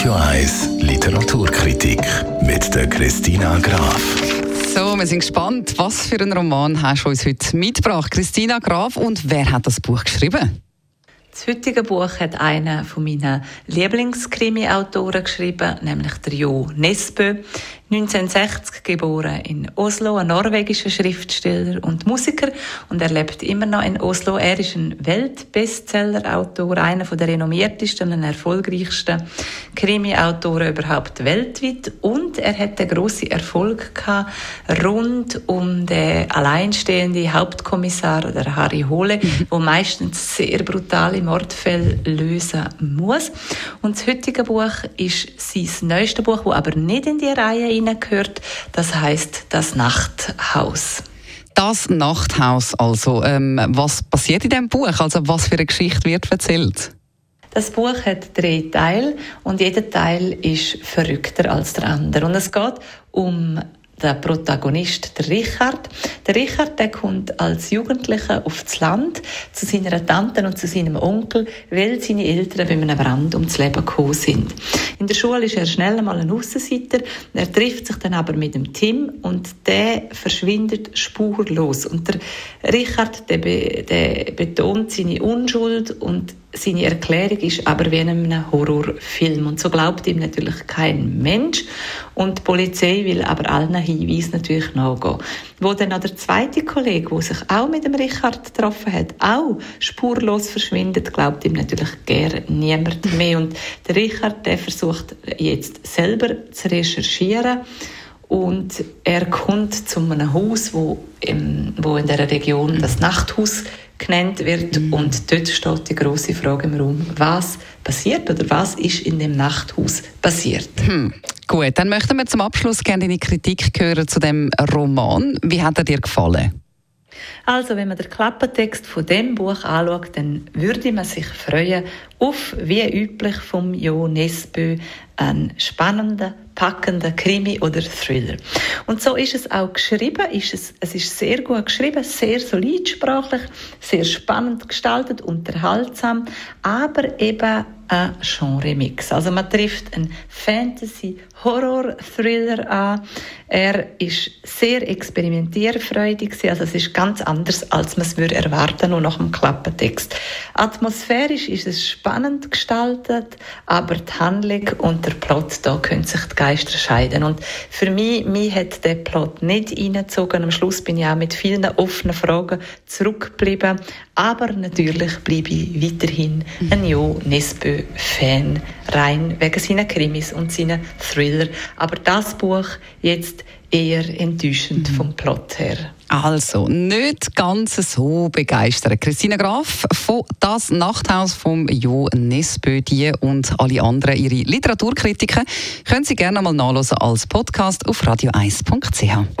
Radio 1 Literaturkritik mit der Christina Graf. So, wir sind gespannt. Was für einen Roman hast du uns heute mitgebracht? Christina Graf und wer hat das Buch geschrieben? Das heutige Buch hat einer von meinen Lieblingskrimi-Autoren geschrieben, nämlich der Jo Nesbø. 1960 geboren in Oslo, ein norwegischer Schriftsteller und Musiker und er lebt immer noch in Oslo. Er ist ein Weltbestseller-Autor, einer der renommiertesten und erfolgreichsten Krimi-Autoren überhaupt weltweit und er hatte große Erfolg gehabt rund um den alleinstehenden Hauptkommissar der Harry Hole, mhm. wo meistens sehr brutale Mordfälle lösen muss. Und das heutige Buch ist sein neuestes Buch, wo aber nicht in die Reihe gehört. Das heißt das Nachthaus. Das Nachthaus also. Ähm, was passiert in dem Buch? Also was für eine Geschichte wird erzählt? Das Buch hat drei Teile und jeder Teil ist verrückter als der andere. Und es geht um der Protagonist, der Richard. Der Richard, der kommt als Jugendlicher aufs Land zu seiner Tante und zu seinem Onkel, weil seine Eltern bei einem Brand ums Leben gekommen sind. In der Schule ist er schnell einmal ein Aussenseiter. Er trifft sich dann aber mit dem Tim und der verschwindet spurlos. Und der Richard, der, be der betont seine Unschuld und seine Erklärung ist aber wie in einem Horrorfilm. Und so glaubt ihm natürlich kein Mensch. Und die Polizei will aber allen Hinweisen natürlich nachgehen. Wo dann auch der zweite Kollege, der sich auch mit dem Richard getroffen hat, auch spurlos verschwindet, glaubt ihm natürlich gern niemand mehr. Und der Richard, der versucht jetzt selber zu recherchieren und er kommt zu einem Haus, wo, im, wo in der Region das Nachthaus genannt wird mhm. und dort steht die große Frage im Raum, was passiert oder was ist in dem Nachthaus passiert? Hm. Gut, dann möchten wir zum Abschluss gerne deine Kritik hören zu dem Roman. Wie hat er dir gefallen? Also, wenn man den Klappentext von dem Buch anschaut, dann würde man sich freuen auf, wie üblich vom Jo Nesbø, einen spannenden, packenden Krimi oder Thriller. Und so ist es auch geschrieben. Ist es, es ist sehr gut geschrieben, sehr solid sprachlich, sehr spannend gestaltet, unterhaltsam, aber eben ein Genre-Mix. Also man trifft einen Fantasy-Horror-Thriller an. Er ist sehr experimentierfreudig, also es ist ganz anders, als man es würde erwarten, nur nach dem Klappentext. Atmosphärisch ist es spannend gestaltet, aber die Handlung und der Plot, da können sich die Geister scheiden. Und für mich, mich hat der Plot nicht reingezogen. Am Schluss bin ich auch mit vielen offenen Fragen zurückgeblieben. Aber natürlich bleibe ich weiterhin ein Jo Nesbø-Fan, rein wegen seiner Krimis und seiner Thriller. Aber das Buch jetzt eher enttäuschend mhm. vom Plot her. Also, nicht ganz so begeistert. Christina Graf von Das Nachthaus vom Jo Nesbø, die und alle anderen ihre Literaturkritiken können Sie gerne mal nachlesen als Podcast auf radio1.ch.